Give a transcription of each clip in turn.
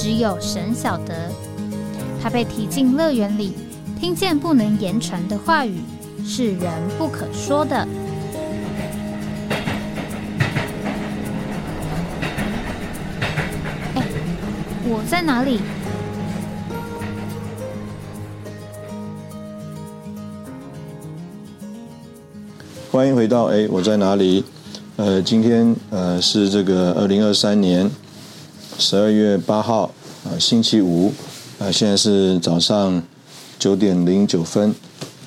只有神晓得，他被提进乐园里，听见不能言传的话语，是人不可说的。哎，我在哪里？欢迎回到哎，我在哪里？呃，今天呃是这个二零二三年。十二月八号，啊，星期五，啊，现在是早上九点零九分，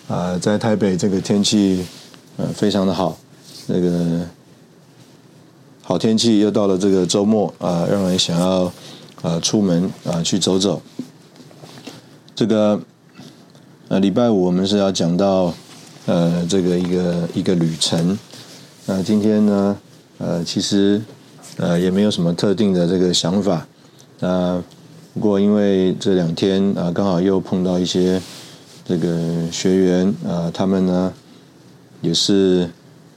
啊，在台北这个天气，呃，非常的好，那个好天气又到了这个周末，啊，让人想要啊出门啊去走走。这个呃礼拜五我们是要讲到呃这个一个一个旅程，那今天呢，呃，其实。呃，也没有什么特定的这个想法，那不过因为这两天啊，刚好又碰到一些这个学员啊，他们呢也是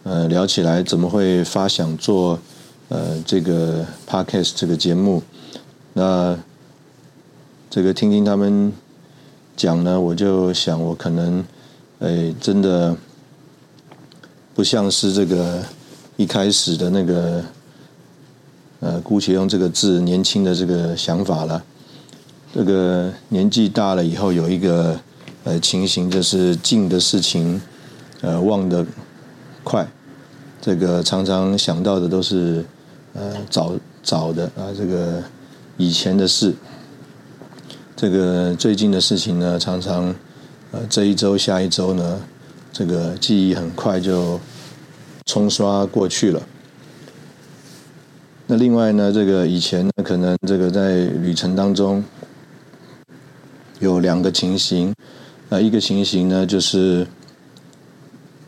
呃聊起来怎么会发想做呃这个 podcast 这个节目，那这个听听他们讲呢，我就想我可能诶真的不像是这个一开始的那个。呃，姑且用这个字“年轻”的这个想法了。这个年纪大了以后，有一个呃情形，就是近的事情呃忘得快。这个常常想到的都是呃早早的啊，这个以前的事。这个最近的事情呢，常常呃这一周、下一周呢，这个记忆很快就冲刷过去了。那另外呢，这个以前呢，可能这个在旅程当中有两个情形，啊，一个情形呢就是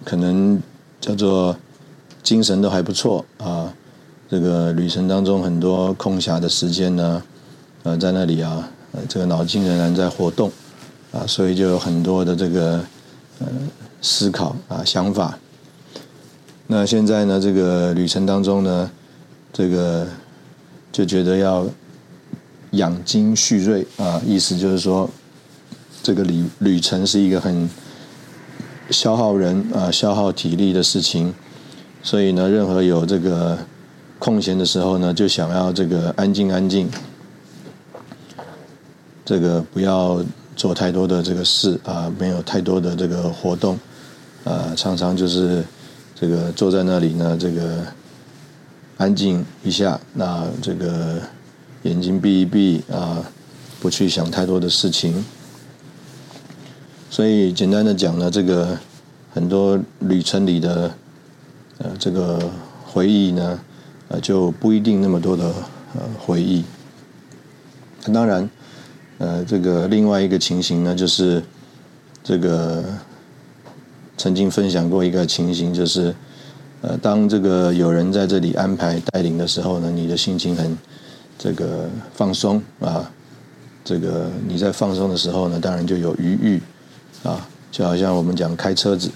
可能叫做精神都还不错啊，这个旅程当中很多空暇的时间呢，呃，在那里啊，这个脑筋仍然在活动啊，所以就有很多的这个呃思考啊想法。那现在呢，这个旅程当中呢。这个就觉得要养精蓄锐啊，意思就是说，这个旅旅程是一个很消耗人啊、消耗体力的事情，所以呢，任何有这个空闲的时候呢，就想要这个安静安静，这个不要做太多的这个事啊，没有太多的这个活动啊，常常就是这个坐在那里呢，这个。安静一下，那这个眼睛闭一闭啊，不去想太多的事情。所以简单的讲呢，这个很多旅程里的呃这个回忆呢，呃就不一定那么多的呃回忆。当然，呃这个另外一个情形呢，就是这个曾经分享过一个情形，就是。呃，当这个有人在这里安排带领的时候呢，你的心情很这个放松啊。这个你在放松的时候呢，当然就有余裕啊。就好像我们讲开车子，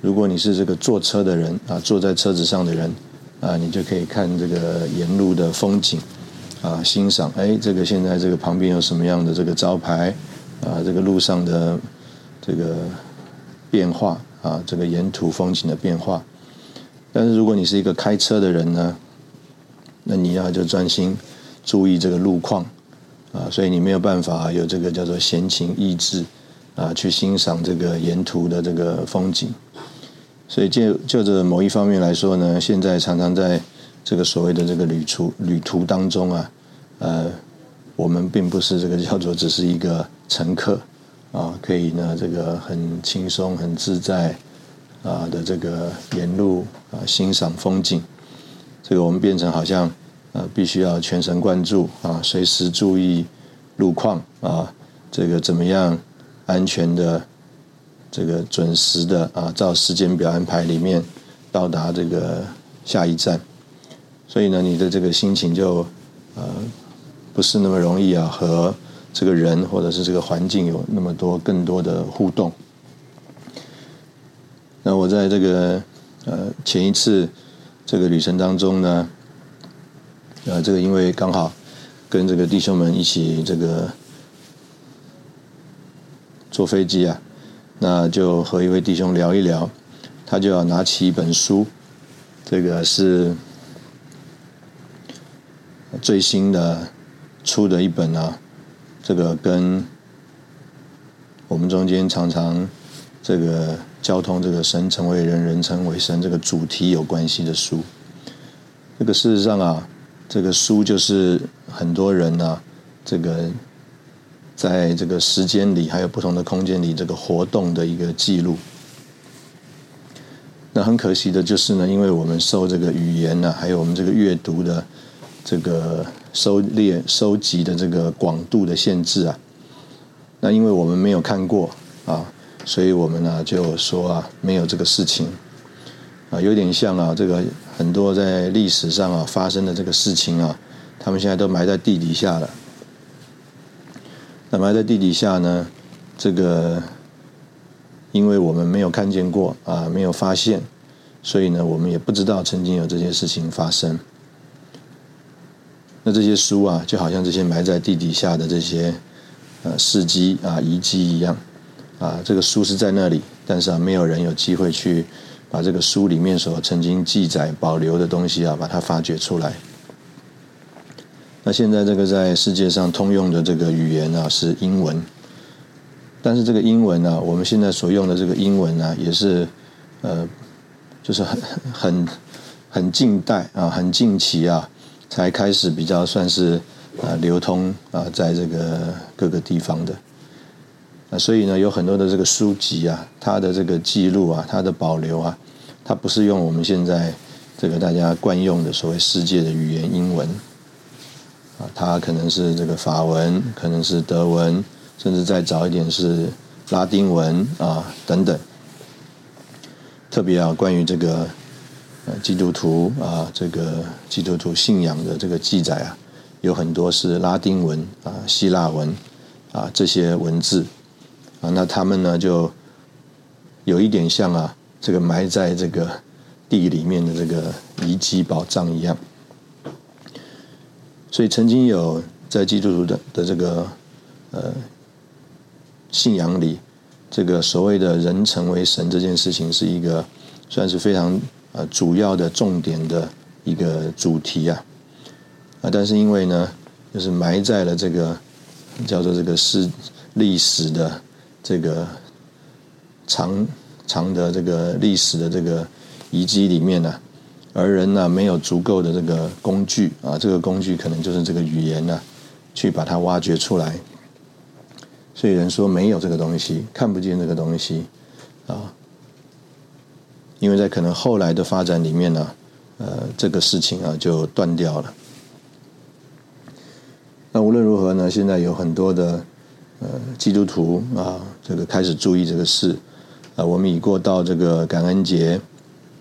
如果你是这个坐车的人啊，坐在车子上的人啊，你就可以看这个沿路的风景啊，欣赏哎，这个现在这个旁边有什么样的这个招牌啊，这个路上的这个变化啊，这个沿途风景的变化。但是如果你是一个开车的人呢，那你要就专心注意这个路况啊，所以你没有办法有这个叫做闲情逸致啊，去欣赏这个沿途的这个风景。所以就就着某一方面来说呢，现在常常在这个所谓的这个旅途旅途当中啊，呃，我们并不是这个叫做只是一个乘客啊，可以呢这个很轻松很自在。啊的这个沿路啊欣赏风景，这个我们变成好像呃必须要全神贯注啊，随时注意路况啊，这个怎么样安全的，这个准时的啊，照时间表安排里面到达这个下一站，所以呢，你的这个心情就呃不是那么容易啊和这个人或者是这个环境有那么多更多的互动。那我在这个呃前一次这个旅程当中呢。呃，这个因为刚好跟这个弟兄们一起这个坐飞机啊，那就和一位弟兄聊一聊，他就要拿起一本书，这个是最新的出的一本啊，这个跟我们中间常常这个交通这个神成为人，人成为神这个主题有关系的书，这个事实上啊。这个书就是很多人呢，这个在这个时间里还有不同的空间里这个活动的一个记录。那很可惜的就是呢，因为我们受这个语言呢，还有我们这个阅读的这个收列收集的这个广度的限制啊，那因为我们没有看过啊，所以我们呢就说啊，没有这个事情。啊，有点像啊，这个很多在历史上啊发生的这个事情啊，他们现在都埋在地底下了。那埋在地底下呢，这个因为我们没有看见过啊，没有发现，所以呢，我们也不知道曾经有这些事情发生。那这些书啊，就好像这些埋在地底下的这些呃事迹啊遗迹一样啊，这个书是在那里，但是啊，没有人有机会去。把这个书里面所曾经记载保留的东西啊，把它发掘出来。那现在这个在世界上通用的这个语言啊是英文，但是这个英文呢，我们现在所用的这个英文呢，也是呃，就是很很很近代啊，很近期啊，才开始比较算是啊流通啊，在这个各个地方的。那所以呢，有很多的这个书籍啊，它的这个记录啊，它的保留啊，它不是用我们现在这个大家惯用的所谓世界的语言英文啊，它可能是这个法文，可能是德文，甚至再早一点是拉丁文啊等等。特别啊，关于这个呃基督徒啊，这个基督徒信仰的这个记载啊，有很多是拉丁文啊、希腊文啊这些文字。啊，那他们呢就有一点像啊，这个埋在这个地里面的这个遗迹宝藏一样。所以曾经有在基督徒的的这个呃信仰里，这个所谓的人成为神这件事情，是一个算是非常呃主要的重点的一个主题啊。啊，但是因为呢，就是埋在了这个叫做这个是历史的。这个长长的这个历史的这个遗迹里面呢，而人呢没有足够的这个工具啊，这个工具可能就是这个语言呢，去把它挖掘出来。所以人说没有这个东西，看不见这个东西啊，因为在可能后来的发展里面呢，呃，这个事情啊就断掉了。那无论如何呢，现在有很多的。呃，基督徒啊，这个开始注意这个事啊。我们已过到这个感恩节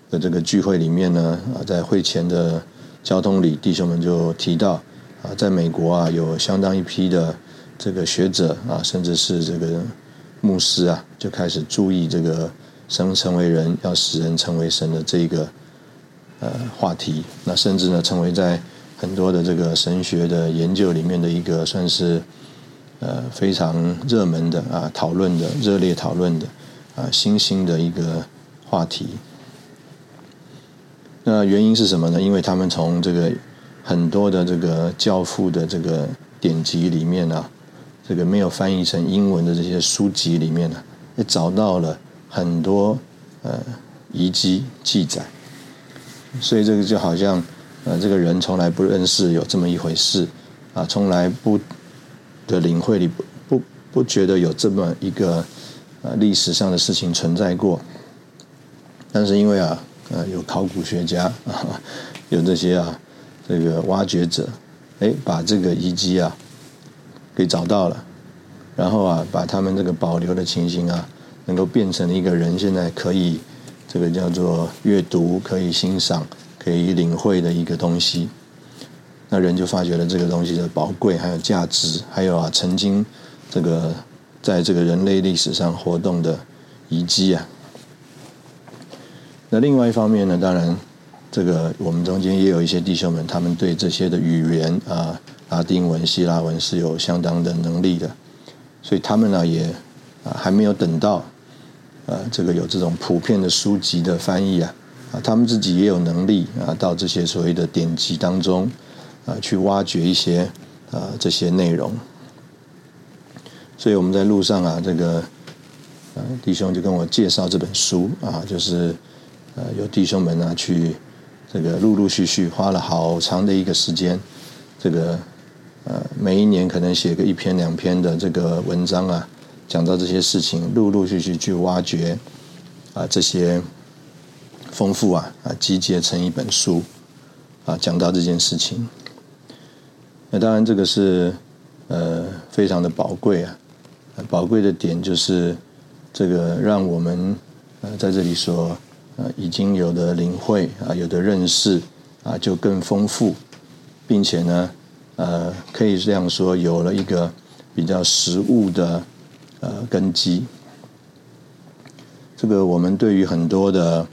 的这个聚会里面呢啊，在会前的交通里，弟兄们就提到啊，在美国啊，有相当一批的这个学者啊，甚至是这个牧师啊，就开始注意这个生成为人要使人成为神的这个呃话题。那甚至呢，成为在很多的这个神学的研究里面的一个算是。呃，非常热门的啊，讨论的热烈讨论的啊，新兴的一个话题。那原因是什么呢？因为他们从这个很多的这个教父的这个典籍里面呢，这个没有翻译成英文的这些书籍里面呢，也找到了很多呃遗迹记载。所以这个就好像呃，这个人从来不认识有这么一回事啊，从来不。的领会里不不不觉得有这么一个呃历史上的事情存在过，但是因为啊呃有考古学家啊 有这些啊这个挖掘者，哎把这个遗迹啊给找到了，然后啊，把他们这个保留的情形啊，能够变成一个人现在可以这个叫做阅读、可以欣赏、可以领会的一个东西。那人就发觉了这个东西的宝贵，还有价值，还有啊，曾经这个在这个人类历史上活动的遗迹啊。那另外一方面呢，当然，这个我们中间也有一些弟兄们，他们对这些的语言啊，拉丁文、希腊文是有相当的能力的，所以他们呢也啊还没有等到呃这个有这种普遍的书籍的翻译啊啊，他们自己也有能力啊到这些所谓的典籍当中啊去挖掘一些啊这些内容，所以我们在路上啊，这个呃弟兄就跟我介绍这本书啊，就是。呃，有弟兄们呢，去这个陆陆续续花了好长的一个时间，这个呃，每一年可能写个一篇两篇的这个文章啊，讲到这些事情，陆陆续续去挖掘啊，这些丰富啊啊，集结成一本书啊，讲到这件事情。那当然，这个是呃非常的宝贵啊，宝贵的点就是这个让我们呃在这里说。呃，已经有的领会啊，有的认识啊，就更丰富，并且呢，呃，可以这样说，有了一个比较实物的呃根基。这个我们对于很多的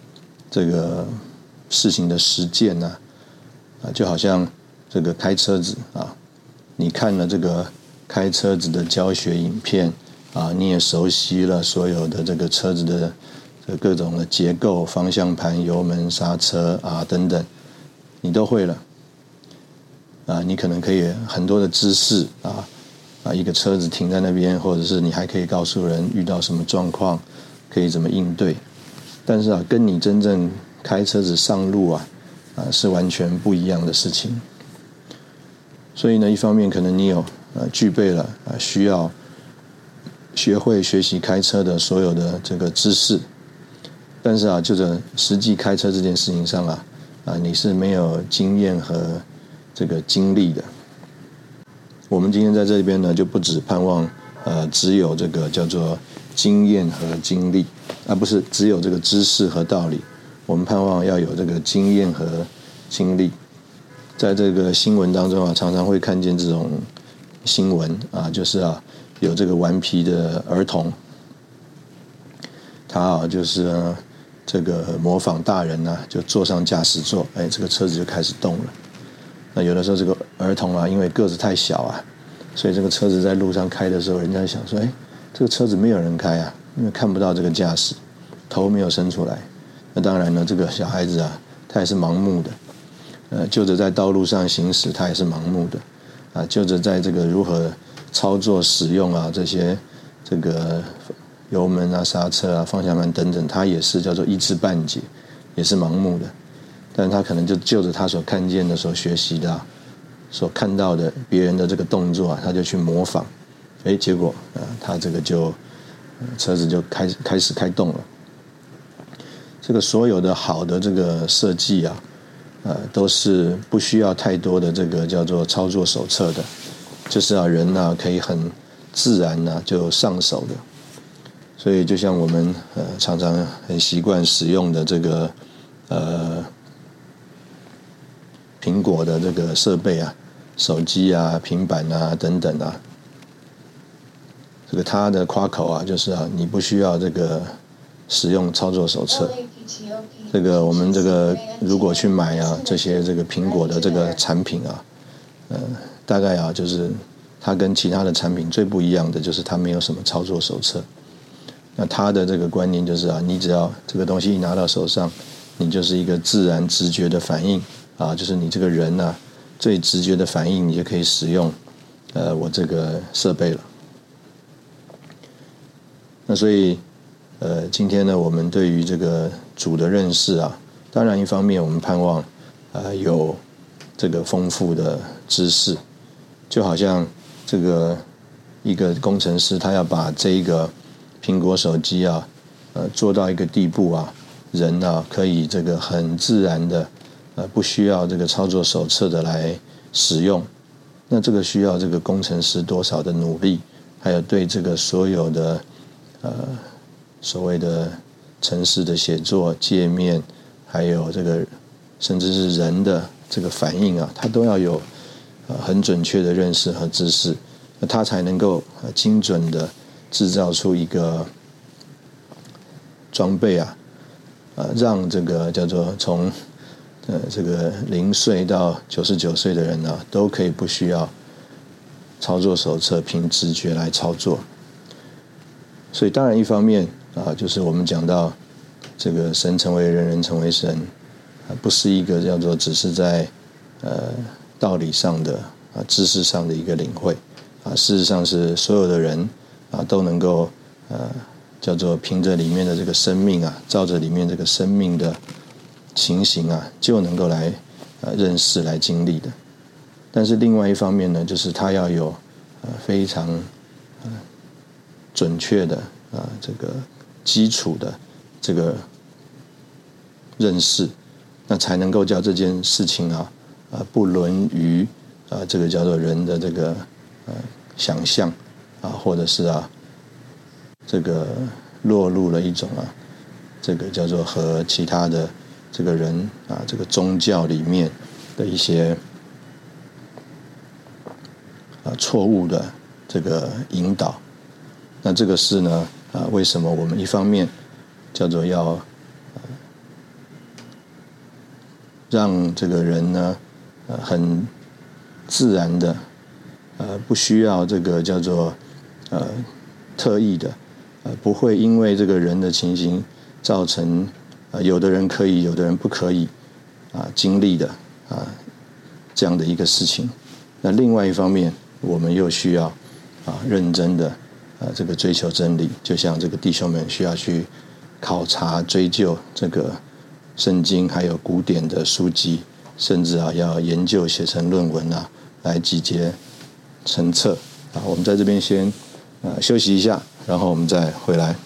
这个事情的实践呢，啊，就好像这个开车子啊，你看了这个开车子的教学影片啊，你也熟悉了所有的这个车子的。各种的结构、方向盘、油门、刹车啊等等，你都会了啊！你可能可以很多的知识啊啊，一个车子停在那边，或者是你还可以告诉人遇到什么状况，可以怎么应对。但是啊，跟你真正开车子上路啊啊是完全不一样的事情。所以呢，一方面可能你有呃具备了啊需要学会学习开车的所有的这个知识。但是啊，就在实际开车这件事情上啊，啊，你是没有经验和这个经历的。我们今天在这边呢，就不只盼望呃，只有这个叫做经验和经历，而不是只有这个知识和道理。我们盼望要有这个经验和经历。在这个新闻当中啊，常常会看见这种新闻啊，就是啊，有这个顽皮的儿童，他啊，就是。这个模仿大人呢，就坐上驾驶座，哎，这个车子就开始动了。那有的时候这个儿童啊，因为个子太小啊，所以这个车子在路上开的时候，人家想说，哎，这个车子没有人开啊，因为看不到这个驾驶，头没有伸出来。那当然呢，这个小孩子啊，他也是盲目的，呃，就着在道路上行驶，他也是盲目的，啊，就着在这个如何操作使用啊这些这个。油门啊、刹车啊、方向盘等等，他也是叫做一知半解，也是盲目的。但他可能就就着他所看见的、所学习的、所看到的别人的这个动作啊，他就去模仿。哎，结果啊，他这个就车子就开开始开动了。这个所有的好的这个设计啊，呃，都是不需要太多的这个叫做操作手册的，就是啊，人呢可以很自然呢就上手的。所以，就像我们呃常常很习惯使用的这个呃苹果的这个设备啊，手机啊、平板啊等等啊，这个它的夸口啊，就是啊，你不需要这个使用操作手册。这个我们这个如果去买啊这些这个苹果的这个产品啊，呃，大概啊就是它跟其他的产品最不一样的就是它没有什么操作手册。那他的这个观念就是啊，你只要这个东西一拿到手上，你就是一个自然直觉的反应啊，就是你这个人呢最直觉的反应，你就可以使用呃我这个设备了。那所以呃今天呢，我们对于这个主的认识啊，当然一方面我们盼望呃有这个丰富的知识，就好像这个一个工程师他要把这一个。苹果手机啊，呃，做到一个地步啊，人呢可以这个很自然的，呃，不需要这个操作手册的来使用，那这个需要这个工程师多少的努力，还有对这个所有的呃所谓的城市的写作界面，还有这个甚至是人的这个反应啊，他都要有呃很准确的认识和知识，那他才能够精准的制造出一个装备啊，呃，让这个叫做从。呃，这个零岁到九十九岁的人呢，都可以不需要操作手册，凭直觉来操作。所以，当然一方面啊，就是我们讲到这个神成为人，人成为神，啊，不是一个叫做只是在呃道理上的啊知识上的一个领会啊，事实上是所有的人啊都能够呃叫做凭着里面的这个生命啊，照着里面这个生命的。情形啊，就能够来呃认识、来经历的。但是另外一方面呢，就是他要有呃非常呃准确的啊这个基础的这个认识，那才能够叫这件事情啊啊不沦于啊这个叫做人的这个呃想象啊，或者是啊这个落入了一种啊这个叫做和其他的。这个人啊，这个宗教里面的一些啊错误的这个引导，那这个事呢啊，为什么我们一方面叫做要让这个人呢呃很自然的呃不需要这个叫做呃特意的呃不会因为这个人的情形造成。啊，有的人可以，有的人不可以，啊，经历的啊这样的一个事情。那另外一方面，我们又需要啊认真的啊这个追求真理，就像这个弟兄们需要去考察、追究这个圣经，还有古典的书籍，甚至啊要研究写成论文啊，来集结成册。啊，我们在这边先呃休息一下，然后我们再回来。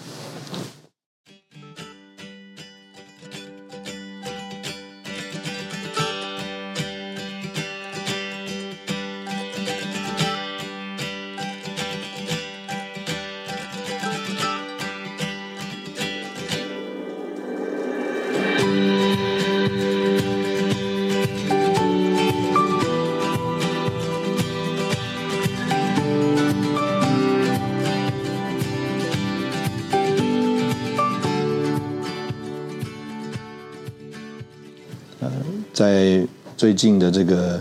在最近的这个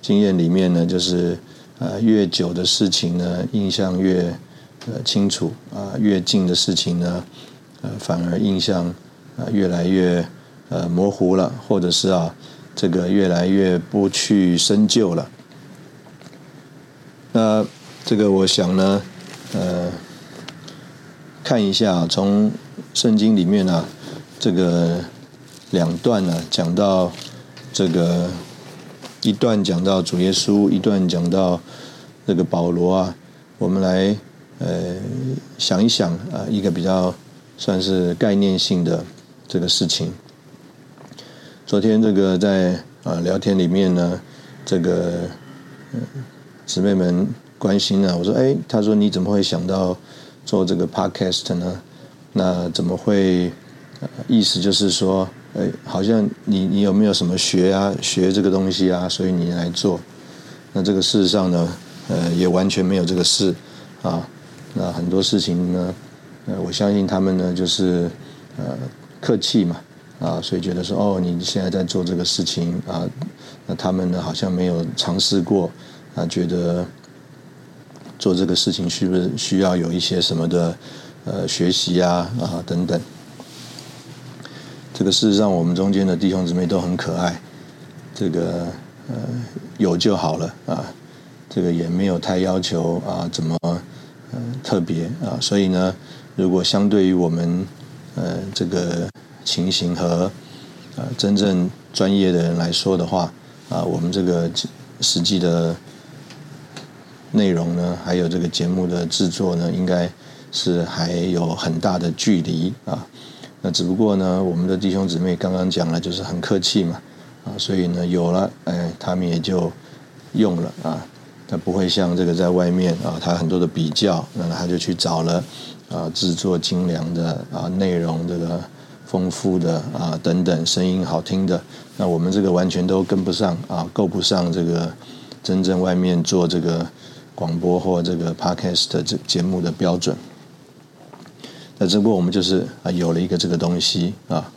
经验里面呢，就是呃越久的事情呢，印象越呃清楚啊，越近的事情呢，呃反而印象啊越来越呃模糊了，或者是啊这个越来越不去深究了。那这个我想呢，呃看一下从圣经里面呢，这个。两段呢，讲到这个一段讲到主耶稣，一段讲到这个保罗啊。我们来呃想一想啊，一个比较算是概念性的这个事情。昨天这个在啊聊天里面呢，这个姊妹们关心呢，我说哎，他说你怎么会想到做这个 podcast 呢？那怎么会？意思就是说。哎，好像你你有没有什么学啊学这个东西啊？所以你来做，那这个事实上呢，呃，也完全没有这个事啊。那很多事情呢，呃，我相信他们呢就是呃客气嘛啊，所以觉得说哦，你现在在做这个事情啊，那他们呢好像没有尝试过啊，觉得做这个事情是不是需要有一些什么的呃学习啊啊等等。这个事实上，我们中间的弟兄姊妹都很可爱，这个呃有就好了啊，这个也没有太要求啊，怎么呃特别啊，所以呢，如果相对于我们呃这个情形和呃真正专业的人来说的话啊，我们这个实际的内容呢，还有这个节目的制作呢，应该是还有很大的距离啊。那只不过呢，我们的弟兄姊妹刚刚讲了，就是很客气嘛，啊，所以呢，有了，哎，他们也就用了啊，他不会像这个在外面啊，他很多的比较，那他就去找了啊，制作精良的啊，内容这个丰富的啊等等，声音好听的，那我们这个完全都跟不上啊，够不上这个真正外面做这个广播或这个 podcast 这节目的标准。那只不过我们就是啊有了一个这个东西啊，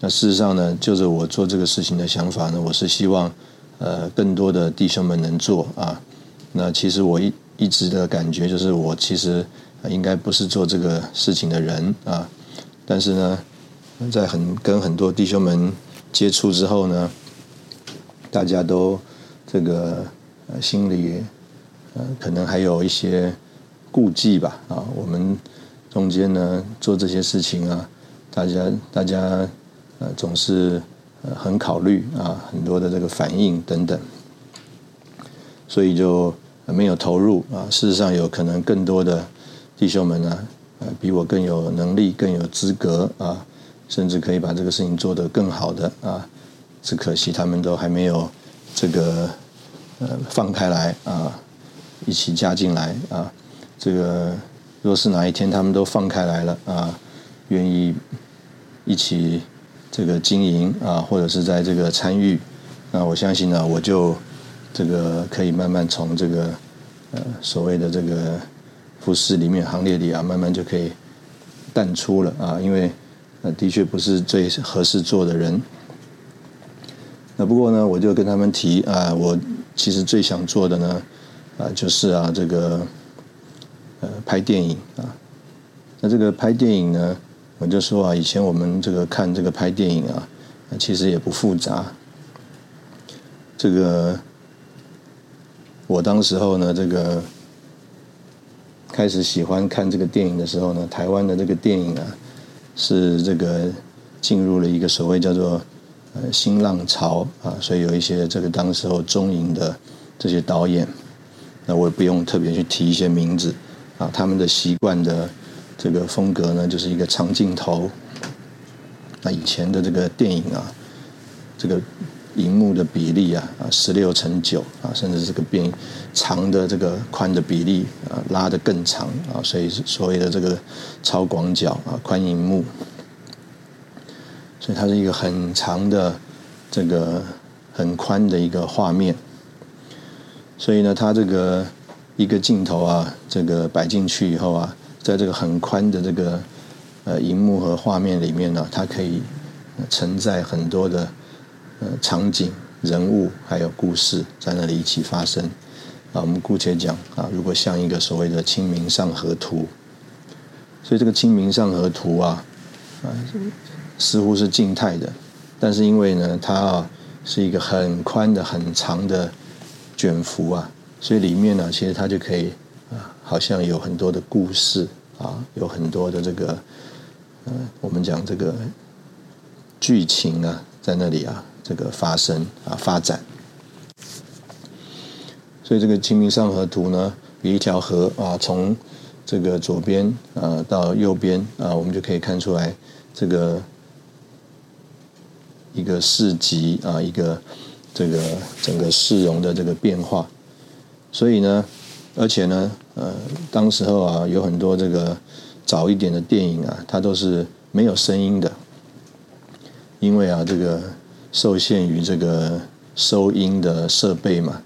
那事实上呢，就是我做这个事情的想法呢，我是希望呃更多的弟兄们能做啊。那其实我一一直的感觉就是我其实应该不是做这个事情的人啊，但是呢，在很跟很多弟兄们接触之后呢，大家都这个心里呃可能还有一些顾忌吧啊，我们。中间呢，做这些事情啊，大家大家呃总是呃很考虑啊，很多的这个反应等等，所以就没有投入啊。事实上，有可能更多的弟兄们呢，呃，比我更有能力、更有资格啊，甚至可以把这个事情做得更好的啊。只可惜他们都还没有这个呃放开来啊，一起加进来啊，这个。若是哪一天他们都放开来了啊，愿意一起这个经营啊，或者是在这个参与，那我相信呢，我就这个可以慢慢从这个呃所谓的这个服饰里面行列里啊，慢慢就可以淡出了啊，因为呃的确不是最合适做的人。那不过呢，我就跟他们提啊，我其实最想做的呢啊，就是啊这个。拍电影啊，那这个拍电影呢，我就说啊，以前我们这个看这个拍电影啊，其实也不复杂。这个我当时候呢，这个开始喜欢看这个电影的时候呢，台湾的这个电影啊，是这个进入了一个所谓叫做呃新浪潮啊，所以有一些这个当时候中影的这些导演，那我也不用特别去提一些名字。啊，他们的习惯的这个风格呢，就是一个长镜头。那以前的这个电影啊，这个荧幕的比例啊，啊十六乘九啊，甚至这个变长的这个宽的比例啊，拉得更长啊，所以所谓的这个超广角啊，宽荧幕，所以它是一个很长的这个很宽的一个画面。所以呢，它这个。一个镜头啊，这个摆进去以后啊，在这个很宽的这个呃荧幕和画面里面呢，它可以承载很多的呃场景、人物还有故事在那里一起发生啊。我们姑且讲啊，如果像一个所谓的《清明上河图》，所以这个《清明上河图》啊啊似乎是静态的，但是因为呢，它啊是一个很宽的、很长的卷幅啊。所以里面呢，其实它就可以啊，好像有很多的故事啊，有很多的这个，呃，我们讲这个剧情啊，在那里啊，这个发生啊，发展。所以这个《清明上河图》呢，有一条河啊，从这个左边啊到右边啊，我们就可以看出来这个一个市集啊，一个这个整个市容的这个变化。所以呢，而且呢，呃，当时候啊，有很多这个早一点的电影啊，它都是没有声音的，因为啊，这个受限于这个收音的设备嘛，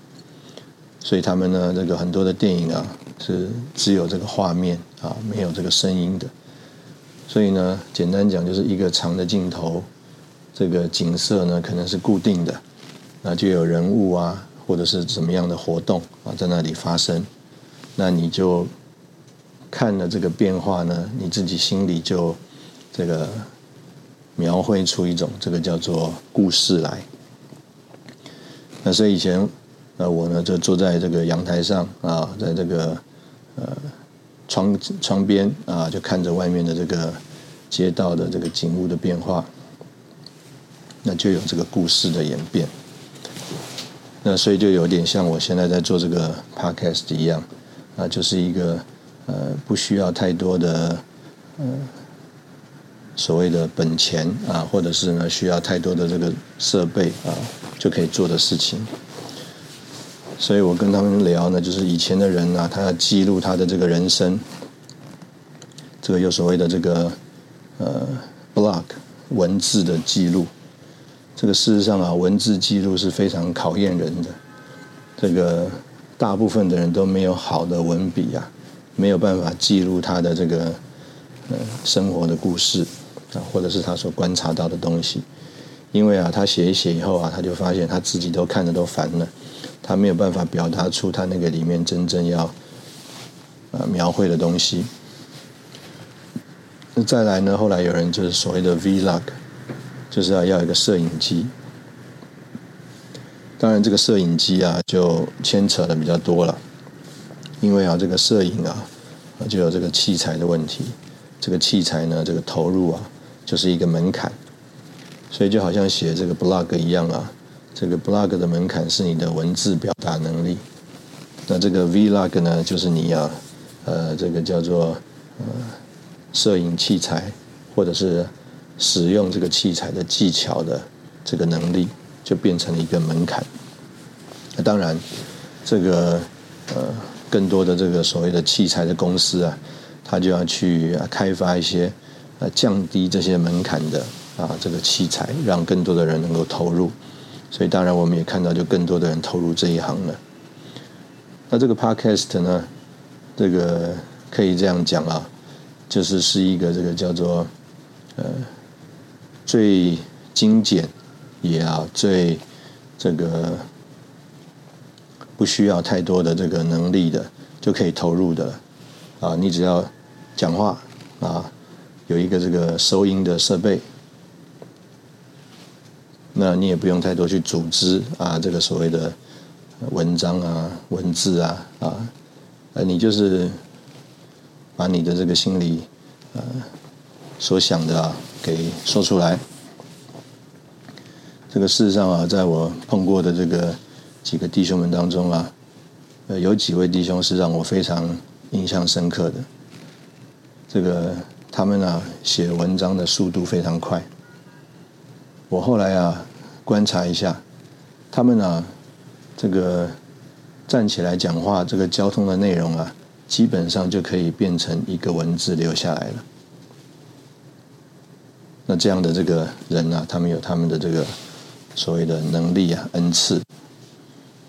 所以他们呢，这个很多的电影啊，是只有这个画面啊，没有这个声音的。所以呢，简单讲就是一个长的镜头，这个景色呢可能是固定的，那就有人物啊。或者是怎么样的活动啊，在那里发生，那你就看了这个变化呢，你自己心里就这个描绘出一种这个叫做故事来。那所以以前呃我呢就坐在这个阳台上啊，在这个呃窗窗边啊，就看着外面的这个街道的这个景物的变化，那就有这个故事的演变。那所以就有点像我现在在做这个 podcast 一样，啊，就是一个呃不需要太多的呃所谓的本钱啊，或者是呢需要太多的这个设备啊就可以做的事情。所以我跟他们聊呢，就是以前的人啊，他要记录他的这个人生，这个有所谓的这个呃 blog 文字的记录。这个事实上啊，文字记录是非常考验人的。这个大部分的人都没有好的文笔啊，没有办法记录他的这个呃生活的故事啊，或者是他所观察到的东西。因为啊，他写一写以后啊，他就发现他自己都看的都烦了，他没有办法表达出他那个里面真正要呃描绘的东西。那再来呢，后来有人就是所谓的 Vlog。就是要要一个摄影机，当然这个摄影机啊就牵扯的比较多了，因为啊这个摄影啊就有这个器材的问题，这个器材呢这个投入啊就是一个门槛，所以就好像写这个 blog 一样啊，这个 blog 的门槛是你的文字表达能力，那这个 vlog 呢就是你要呃这个叫做呃摄影器材或者是。使用这个器材的技巧的这个能力，就变成了一个门槛。那当然，这个呃，更多的这个所谓的器材的公司啊，他就要去开发一些呃降低这些门槛的啊这个器材，让更多的人能够投入。所以当然我们也看到，就更多的人投入这一行了。那这个 Podcast 呢，这个可以这样讲啊，就是是一个这个叫做呃。最精简，也要最这个不需要太多的这个能力的，就可以投入的啊！你只要讲话啊，有一个这个收音的设备，那你也不用太多去组织啊，这个所谓的文章啊、文字啊啊，呃，你就是把你的这个心里呃所想的啊。给说出来。这个事实上啊，在我碰过的这个几个弟兄们当中啊，呃，有几位弟兄是让我非常印象深刻的。这个他们啊，写文章的速度非常快。我后来啊，观察一下，他们啊，这个站起来讲话，这个交通的内容啊，基本上就可以变成一个文字留下来了。那这样的这个人呢，他们有他们的这个所谓的能力啊、恩赐。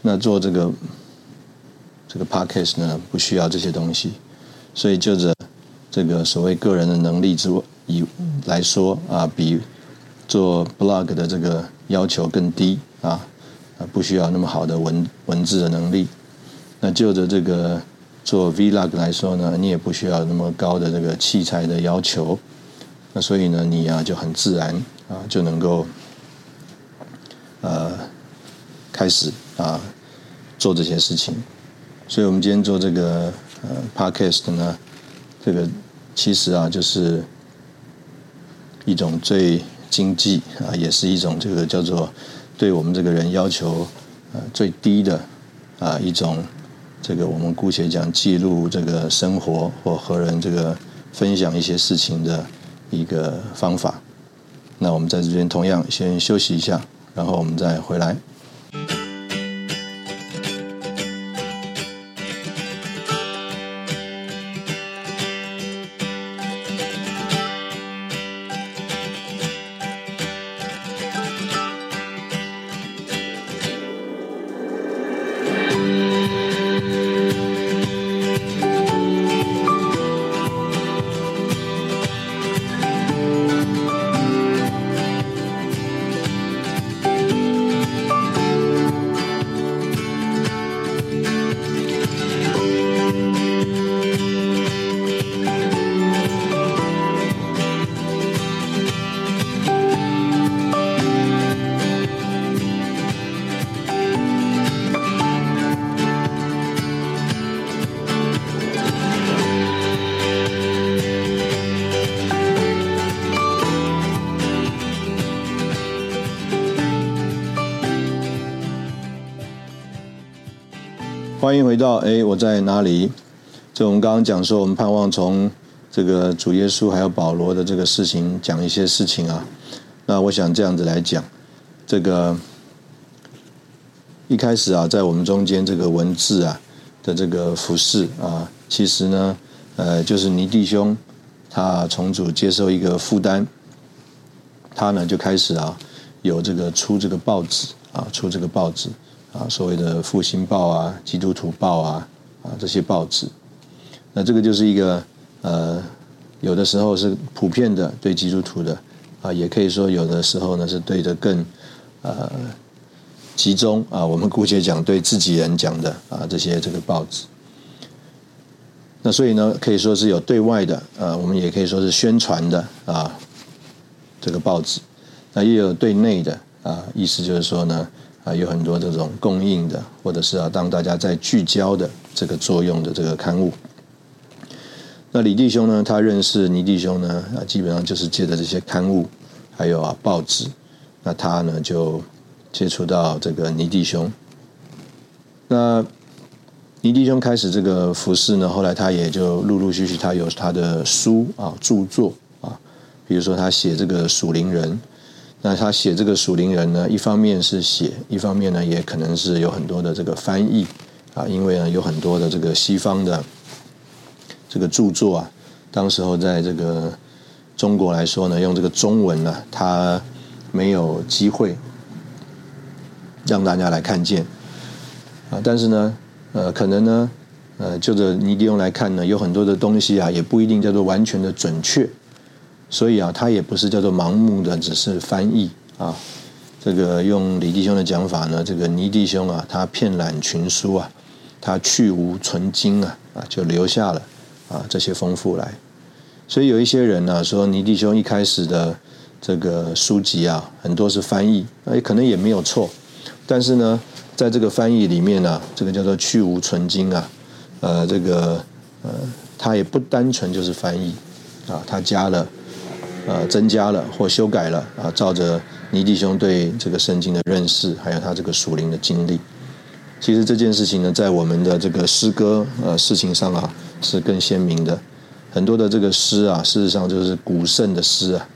那做这个这个 podcast 呢，不需要这些东西，所以就着这个所谓个人的能力之以来说啊，比做 blog 的这个要求更低啊，啊，不需要那么好的文文字的能力。那就着这个做 vlog 来说呢，你也不需要那么高的这个器材的要求。那所以呢，你啊就很自然啊就能够呃开始啊做这些事情。所以我们今天做这个呃 podcast 呢，这个其实啊就是一种最经济啊，也是一种这个叫做对我们这个人要求呃最低的啊一种这个我们姑且讲记录这个生活或和人这个分享一些事情的。一个方法，那我们在这边同样先休息一下，然后我们再回来。欢迎回到哎，我在哪里？就我们刚刚讲说，我们盼望从这个主耶稣还有保罗的这个事情讲一些事情啊。那我想这样子来讲，这个一开始啊，在我们中间这个文字啊的这个服饰啊，其实呢，呃，就是倪弟兄他重组接受一个负担，他呢就开始啊有这个出这个报纸啊，出这个报纸啊，所谓的复兴报啊、基督徒报啊啊这些报纸，那这个就是一个呃，有的时候是普遍的对基督徒的啊，也可以说有的时候呢是对着更呃。集中啊，我们姑且讲对自己人讲的啊，这些这个报纸。那所以呢，可以说是有对外的，呃，我们也可以说是宣传的啊，这个报纸。那也有对内的啊，意思就是说呢，啊，有很多这种供应的，或者是啊，当大家在聚焦的这个作用的这个刊物。那李弟兄呢，他认识倪弟兄呢，啊，基本上就是借着这些刊物，还有啊报纸，那他呢就。接触到这个倪弟兄，那倪弟兄开始这个服饰呢，后来他也就陆陆续续，他有他的书啊著作啊，比如说他写这个属灵人，那他写这个属灵人呢，一方面是写，一方面呢也可能是有很多的这个翻译啊，因为呢有很多的这个西方的这个著作啊，当时候在这个中国来说呢，用这个中文呢，他没有机会。让大家来看见啊，但是呢，呃，可能呢，呃，就着尼迪翁来看呢，有很多的东西啊，也不一定叫做完全的准确，所以啊，他也不是叫做盲目的，只是翻译啊。这个用李弟兄的讲法呢，这个倪弟兄啊，他遍览群书啊，他去无存精啊，啊，就留下了啊这些丰富来。所以有一些人呢说，倪弟兄一开始的这个书籍啊，很多是翻译，哎，可能也没有错。但是呢，在这个翻译里面呢，这个叫做去无存精啊，呃，这个呃，它也不单纯就是翻译啊，它加了呃，增加了或修改了啊，照着尼弟兄对这个圣经的认识，还有他这个属灵的经历。其实这件事情呢，在我们的这个诗歌呃事情上啊，是更鲜明的。很多的这个诗啊，事实上就是古圣的诗啊，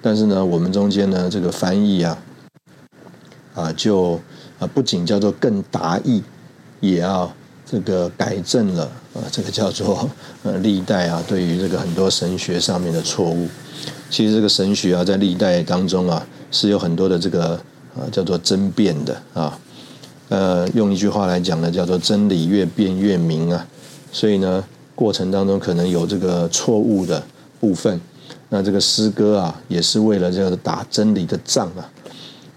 但是呢，我们中间呢，这个翻译啊，啊就。啊，不仅叫做更达意，也要这个改正了啊，这个叫做呃历代啊对于这个很多神学上面的错误。其实这个神学啊，在历代当中啊，是有很多的这个啊叫做争辩的啊。呃，用一句话来讲呢，叫做真理越辩越明啊。所以呢，过程当中可能有这个错误的部分。那这个诗歌啊，也是为了这个打真理的仗啊。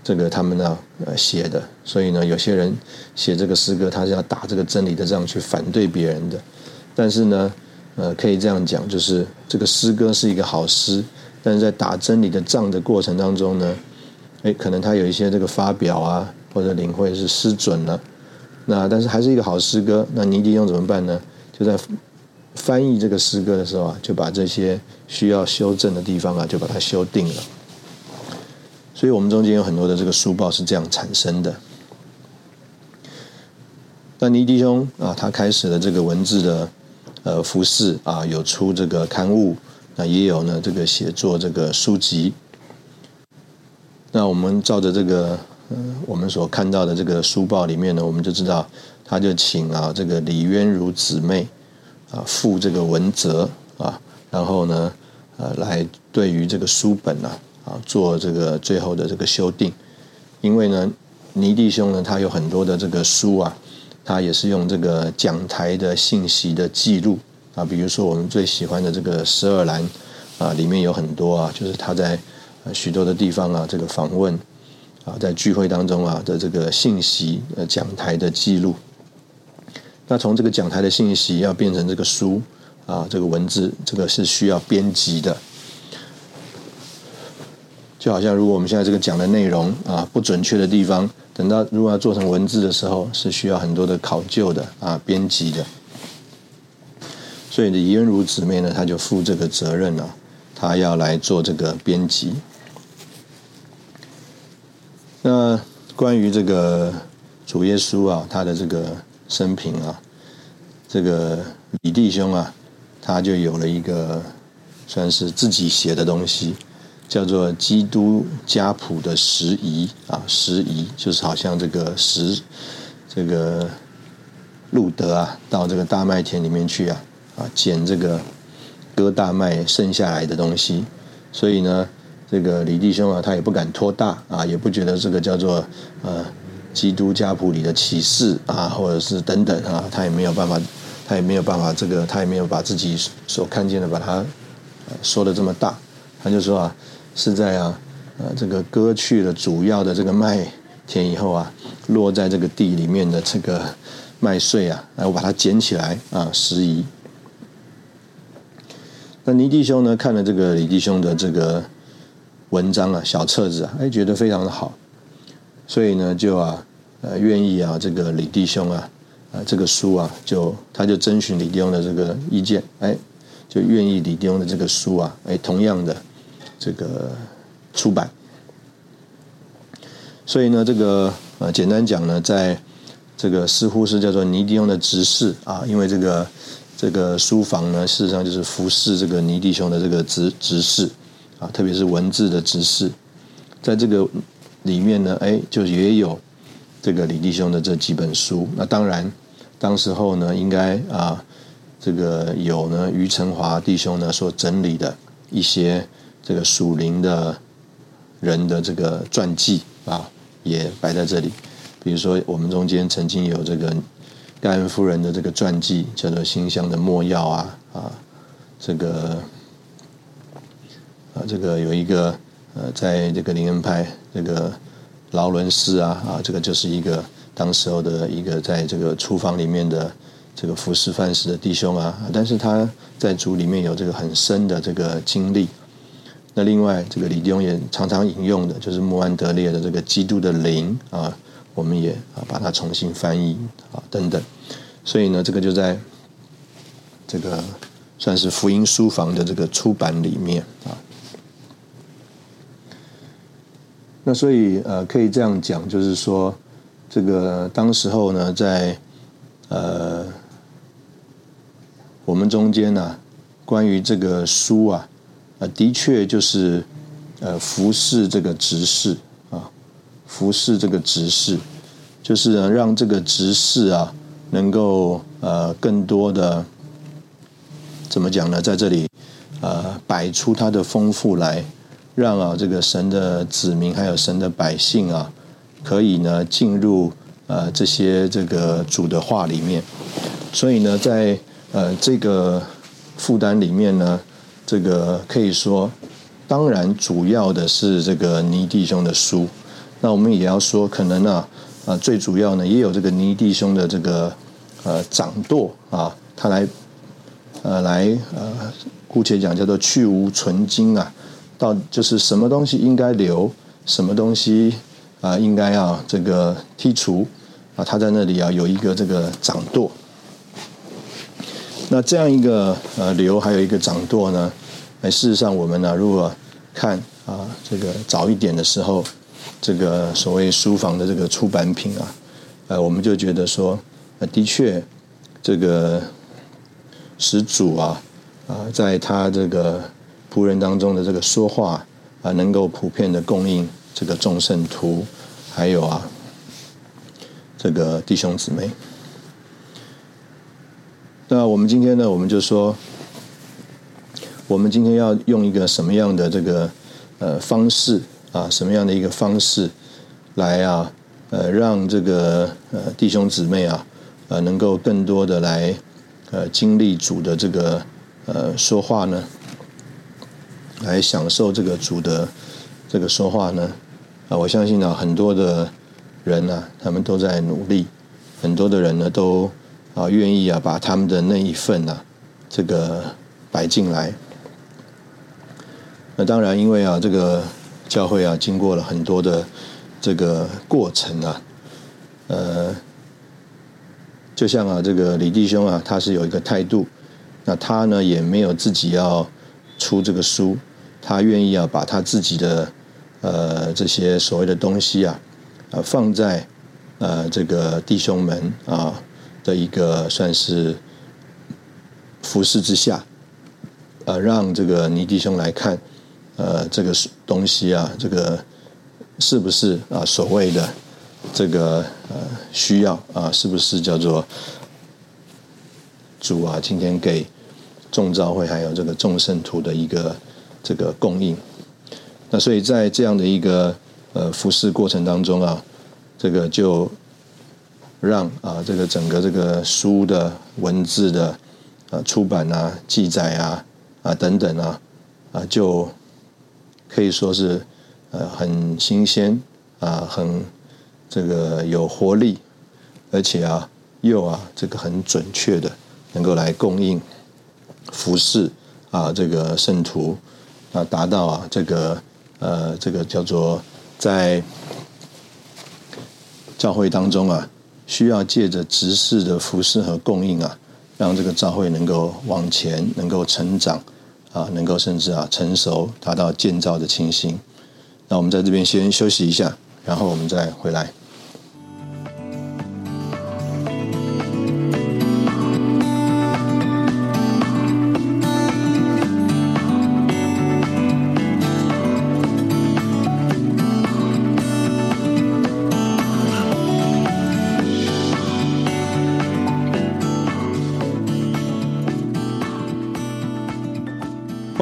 这个他们呢呃写的，所以呢有些人写这个诗歌，他是要打这个真理的仗去反对别人的。但是呢，呃可以这样讲，就是这个诗歌是一个好诗，但是在打真理的仗的过程当中呢，哎可能他有一些这个发表啊或者领会是失准了。那但是还是一个好诗歌，那尼迪用怎么办呢？就在翻译这个诗歌的时候啊，就把这些需要修正的地方啊，就把它修定了。所以我们中间有很多的这个书报是这样产生的。那尼弟兄啊，他开始了这个文字的呃服饰啊，有出这个刊物，那也有呢这个写作这个书籍。那我们照着这个呃我们所看到的这个书报里面呢，我们就知道，他就请啊这个李渊如姊妹啊附这个文泽啊，然后呢呃来对于这个书本啊。啊，做这个最后的这个修订，因为呢，尼弟兄呢，他有很多的这个书啊，他也是用这个讲台的信息的记录啊，比如说我们最喜欢的这个十二栏啊，里面有很多啊，就是他在许多的地方啊，这个访问啊，在聚会当中啊的这个信息呃讲台的记录，那从这个讲台的信息要变成这个书啊，这个文字，这个是需要编辑的。就好像如果我们现在这个讲的内容啊不准确的地方，等到如果要做成文字的时候，是需要很多的考究的啊编辑的。所以李渊如姊妹呢，她就负这个责任了，她要来做这个编辑。那关于这个主耶稣啊，他的这个生平啊，这个李弟兄啊，他就有了一个算是自己写的东西。叫做基督家谱的拾遗啊，拾遗就是好像这个拾这个路德啊，到这个大麦田里面去啊啊捡这个割大麦剩下来的东西，所以呢，这个李弟兄啊，他也不敢托大啊，也不觉得这个叫做呃基督家谱里的启示啊，或者是等等啊，他也没有办法，他也没有办法这个，他也没有把自己所看见的把它说的这么大，他就说啊。是在啊，呃，这个割去了主要的这个麦田以后啊，落在这个地里面的这个麦穗啊，来我把它捡起来啊，拾遗。那倪弟兄呢，看了这个李弟兄的这个文章啊，小册子啊，哎，觉得非常的好，所以呢，就啊，呃，愿意啊，这个李弟兄啊，啊，这个书啊，就他就征询李弟兄的这个意见，哎，就愿意李弟兄的这个书啊，哎，同样的。这个出版，所以呢，这个呃，简单讲呢，在这个似乎是叫做尼迪兄的执事啊，因为这个这个书房呢，事实上就是服侍这个尼弟兄的这个执执事啊，特别是文字的执事，在这个里面呢，哎，就也有这个李弟兄的这几本书。那当然，当时候呢，应该啊，这个有呢，于成华弟兄呢所整理的一些。这个属灵的人的这个传记啊，也摆在这里。比如说，我们中间曾经有这个盖恩夫人的这个传记，叫做《馨香的墨药》啊啊，这个啊，这个有一个呃，在这个灵恩派这个劳伦斯啊啊，这个就是一个当时候的一个在这个厨房里面的这个服侍饭食的弟兄啊，但是他在主里面有这个很深的这个经历。那另外，这个李弟兄也常常引用的，就是穆安德烈的这个《基督的灵》啊，我们也啊把它重新翻译啊等等。所以呢，这个就在这个算是福音书房的这个出版里面啊。那所以呃，可以这样讲，就是说，这个当时候呢，在呃我们中间呢，关于这个书啊。的确就是，呃，服侍这个执事啊，服侍这个执事，就是让这个执事啊，能够呃更多的怎么讲呢？在这里呃摆出他的丰富来，让啊这个神的子民还有神的百姓啊，可以呢进入呃这些这个主的话里面。所以呢，在呃这个负担里面呢。这个可以说，当然主要的是这个尼弟兄的书。那我们也要说，可能呢，啊，最主要呢，也有这个尼弟兄的这个呃掌舵啊，他来呃来呃，姑且讲叫做去无存精啊，到就是什么东西应该留，什么东西啊应该要这个剔除啊，他在那里啊有一个这个掌舵。那这样一个呃流，还有一个掌舵呢？哎，事实上我们呢，如果看啊这个早一点的时候，这个所谓书房的这个出版品啊，呃，我们就觉得说，呃，的确这个始祖啊啊，在他这个仆人当中的这个说话啊，能够普遍的供应这个众圣徒，还有啊这个弟兄姊妹。那我们今天呢，我们就说，我们今天要用一个什么样的这个呃方式啊，什么样的一个方式来啊，呃，让这个呃弟兄姊妹啊，呃，能够更多的来呃经历主的这个呃说话呢，来享受这个主的这个说话呢？啊，我相信呢，很多的人呢，他们都在努力，很多的人呢都。啊，愿意啊，把他们的那一份呢，这个摆进来。那当然，因为啊，这个教会啊，经过了很多的这个过程啊，呃，就像啊，这个李弟兄啊，他是有一个态度，那他呢也没有自己要出这个书，他愿意啊，把他自己的呃这些所谓的东西啊，啊放在呃这个弟兄们啊。的一个算是服饰之下，呃，让这个尼弟兄来看，呃，这个东西啊，这个是不是啊所谓的这个呃需要啊，是不是叫做主啊今天给众召会还有这个众圣徒的一个这个供应？那所以在这样的一个呃服侍过程当中啊，这个就让啊这个整个这个书的文字的啊出版啊记载啊啊等等啊啊就。可以说是，呃，很新鲜啊，很这个有活力，而且啊，又啊，这个很准确的，能够来供应服饰啊，这个圣徒啊，达到啊，这个呃，这个叫做在教会当中啊，需要借着直视的服饰和供应啊，让这个教会能够往前，能够成长。啊，能够甚至啊成熟，达到建造的情形。那我们在这边先休息一下，然后我们再回来。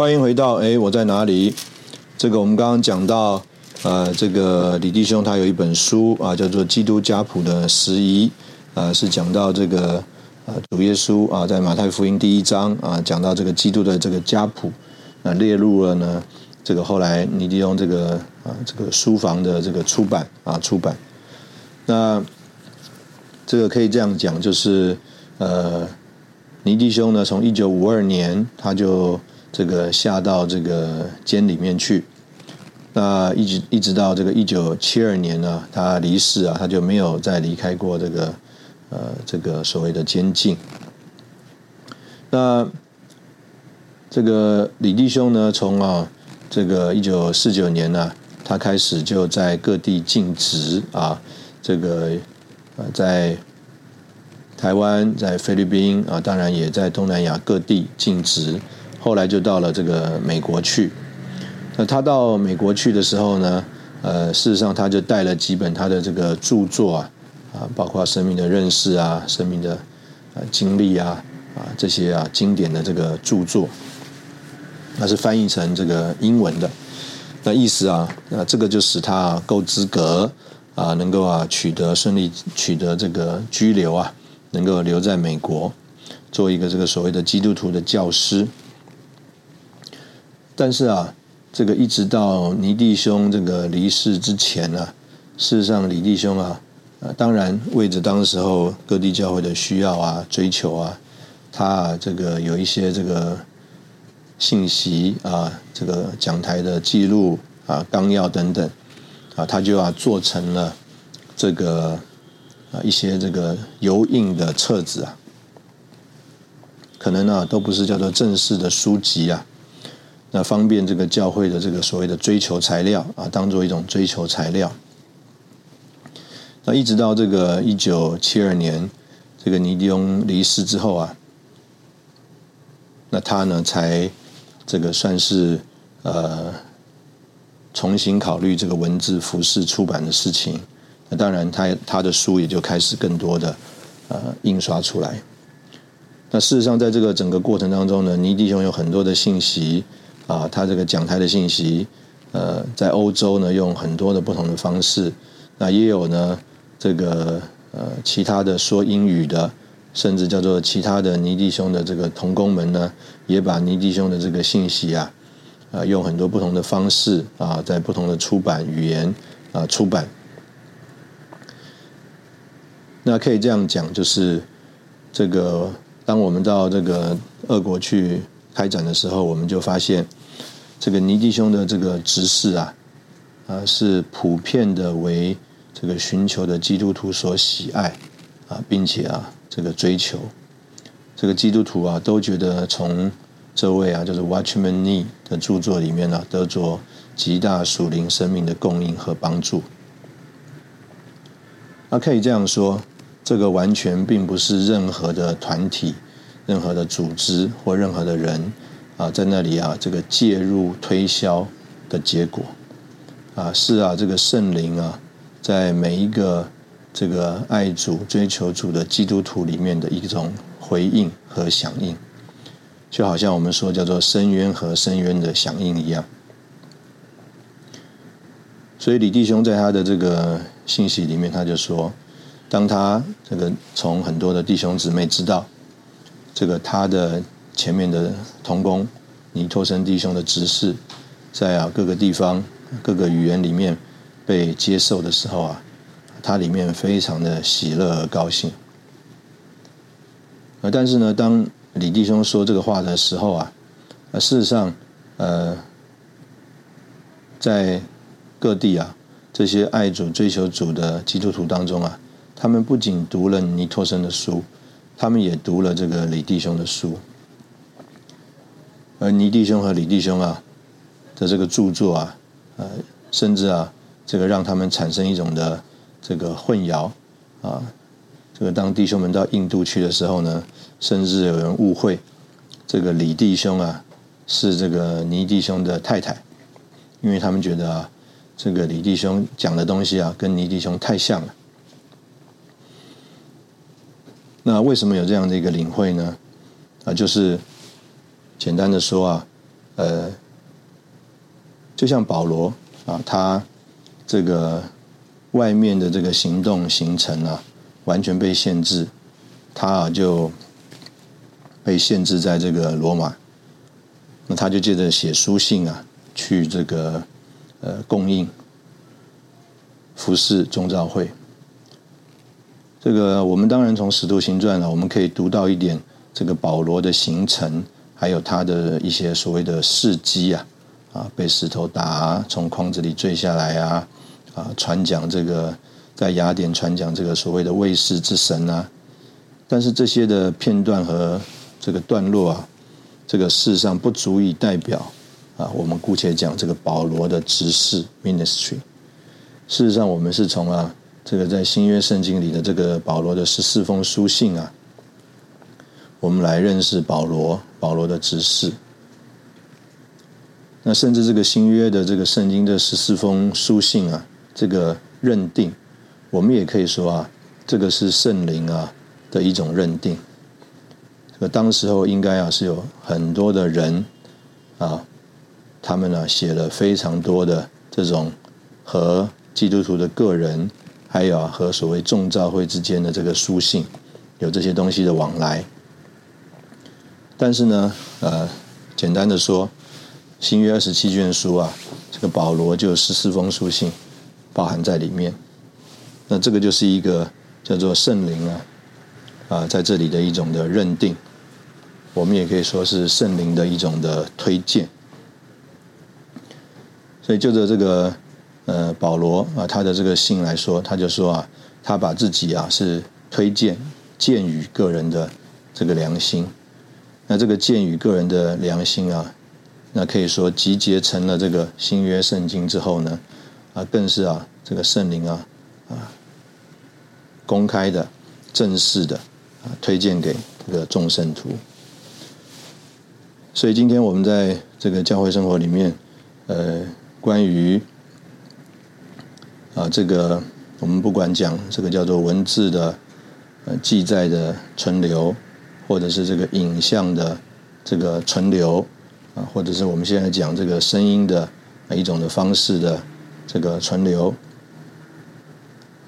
欢迎回到哎，我在哪里？这个我们刚刚讲到，呃，这个李弟兄他有一本书啊，叫做《基督家谱的十遗》，啊，是讲到这个呃主耶稣啊，在马太福音第一章啊，讲到这个基督的这个家谱，那列入了呢，这个后来尼弟兄这个啊这个书房的这个出版啊出版，那这个可以这样讲，就是呃，尼弟兄呢，从一九五二年他就。这个下到这个监里面去，那一直一直到这个一九七二年呢，他离世啊，他就没有再离开过这个呃这个所谓的监禁。那这个李弟兄呢，从啊这个一九四九年呢，他开始就在各地尽职啊，这个呃在台湾、在菲律宾啊，当然也在东南亚各地尽职。后来就到了这个美国去。那他到美国去的时候呢，呃，事实上他就带了几本他的这个著作啊，啊，包括生命的认识啊，生命的啊经历啊，啊这些啊经典的这个著作，那是翻译成这个英文的。那意思啊，那这个就使他够资格啊，能够啊取得顺利取得这个居留啊，能够留在美国做一个这个所谓的基督徒的教师。但是啊，这个一直到倪弟兄这个离世之前呢，事实上李弟兄啊，呃，当然为着当时候各地教会的需要啊、追求啊，他这个有一些这个信息啊、这个讲台的记录啊、纲要等等啊，他就要做成了这个啊一些这个油印的册子啊，可能呢都不是叫做正式的书籍啊。那方便这个教会的这个所谓的追求材料啊，当做一种追求材料。那一直到这个一九七二年，这个尼迪翁离世之后啊，那他呢才这个算是呃重新考虑这个文字服饰出版的事情。那当然，他他的书也就开始更多的呃印刷出来。那事实上，在这个整个过程当中呢，尼迪兄有很多的信息。啊，他这个讲台的信息，呃，在欧洲呢用很多的不同的方式，那也有呢这个呃其他的说英语的，甚至叫做其他的尼弟兄的这个同工们呢，也把尼弟兄的这个信息啊，啊用很多不同的方式啊，在不同的出版语言啊出版。那可以这样讲，就是这个当我们到这个俄国去。开展的时候，我们就发现，这个尼基兄的这个执事啊，啊是普遍的为这个寻求的基督徒所喜爱啊，并且啊这个追求，这个基督徒啊都觉得从这位啊就是 Watchman Nee 的著作里面呢得着极大属灵生命的供应和帮助。那可以这样说，这个完全并不是任何的团体。任何的组织或任何的人啊，在那里啊，这个介入推销的结果。啊，是啊，这个圣灵啊，在每一个这个爱主、追求主的基督徒里面的一种回应和响应，就好像我们说叫做深渊和深渊的响应一样。所以李弟兄在他的这个信息里面，他就说，当他这个从很多的弟兄姊妹知道，这个他的前面的同工尼托生弟兄的执事，在啊各个地方。各个语言里面被接受的时候啊，他里面非常的喜乐而高兴。呃，但是呢，当李弟兄说这个话的时候啊，呃，事实上，呃，在各地啊，这些爱主、追求主的基督徒当中啊，他们不仅读了尼托生的书，他们也读了这个李弟兄的书。而倪弟兄和李弟兄啊的这个著作啊。呃，甚至啊，这个让他们产生一种的这个混淆啊。这个当弟兄们到印度去的时候呢，甚至有人误会这个李弟兄啊是这个倪弟兄的太太，因为他们觉得啊，这个李弟兄讲的东西啊跟倪弟兄太像了。那为什么有这样的一个领会呢？啊，就是简单的说啊，呃。就像保罗啊，他这个外面的这个行动行程啊，完全被限制，他啊就被限制在这个罗马。那他就借着写书信啊，去这个呃供应服侍宗教会。这个我们当然从使徒行传呢，我们可以读到一点这个保罗的行程，还有他的一些所谓的事迹啊。啊，被石头打，从筐子里坠下来啊！啊，传讲这个在雅典传讲这个所谓的卫士之神啊，但是这些的片段和这个段落啊，这个事实上不足以代表啊，我们姑且讲这个保罗的执事 ministry。事实上，我们是从啊这个在新约圣经里的这个保罗的十四封书信啊，我们来认识保罗，保罗的执事。那甚至这个新约的这个圣经的十四封书信啊，这个认定，我们也可以说啊，这个是圣灵啊的一种认定。这个当时候应该啊是有很多的人啊，他们呢写了非常多的这种和基督徒的个人，还有啊和所谓众教会之间的这个书信，有这些东西的往来。但是呢，呃，简单的说。新约二十七卷书啊，这个保罗就十四封书信包含在里面。那这个就是一个叫做圣灵啊啊，在这里的一种的认定，我们也可以说是圣灵的一种的推荐。所以就着这个呃保罗啊他的这个信来说，他就说啊，他把自己啊是推荐鉴于个人的这个良心。那这个鉴于个人的良心啊。那可以说集结成了这个新约圣经之后呢，啊，更是啊，这个圣灵啊，啊，公开的、正式的啊，推荐给这个众圣徒。所以今天我们在这个教会生活里面，呃，关于啊，这个我们不管讲这个叫做文字的呃记载的存留，或者是这个影像的这个存留。啊，或者是我们现在讲这个声音的一种的方式的这个存留，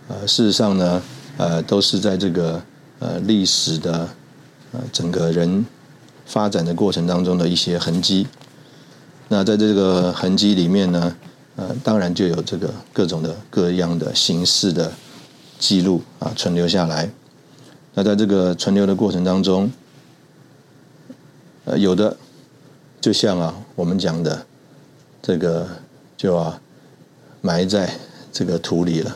呃，事实上呢，呃，都是在这个呃历史的呃整个人发展的过程当中的一些痕迹。那在这个痕迹里面呢，呃，当然就有这个各种的各样的形式的记录啊存留下来。那在这个存留的过程当中，呃，有的。就像啊，我们讲的这个，就啊，埋在这个土里了，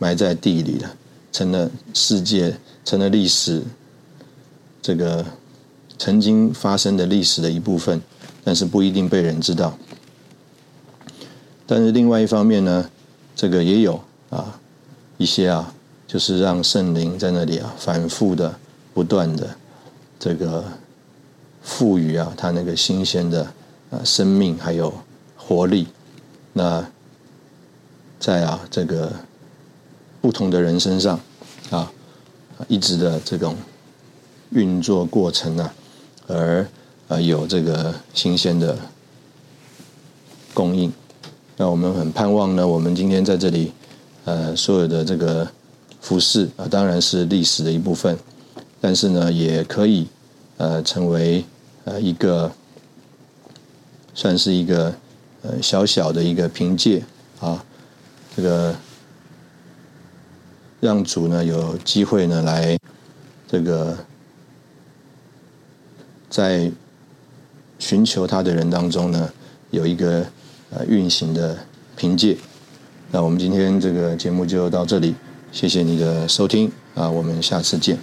埋在地里了，成了世界，成了历史，这个曾经发生的历史的一部分，但是不一定被人知道。但是另外一方面呢，这个也有啊一些啊，就是让圣灵在那里啊反复的、不断的这个。赋予啊，他那个新鲜的啊生命还有活力那在啊这个不同的人身上啊，一直的这种运作过程啊，而呃有这个新鲜的供应。那我们很盼望呢，我们今天在这里呃所有的这个服饰啊，当然是历史的一部分，但是呢，也可以呃成为呃一个算是一个呃小小的一个凭借啊。这个让主呢有机会呢来这个在寻求他的人当中呢有一个呃运行的凭借。那我们今天这个节目就到这里，谢谢你的收听啊，我们下次见。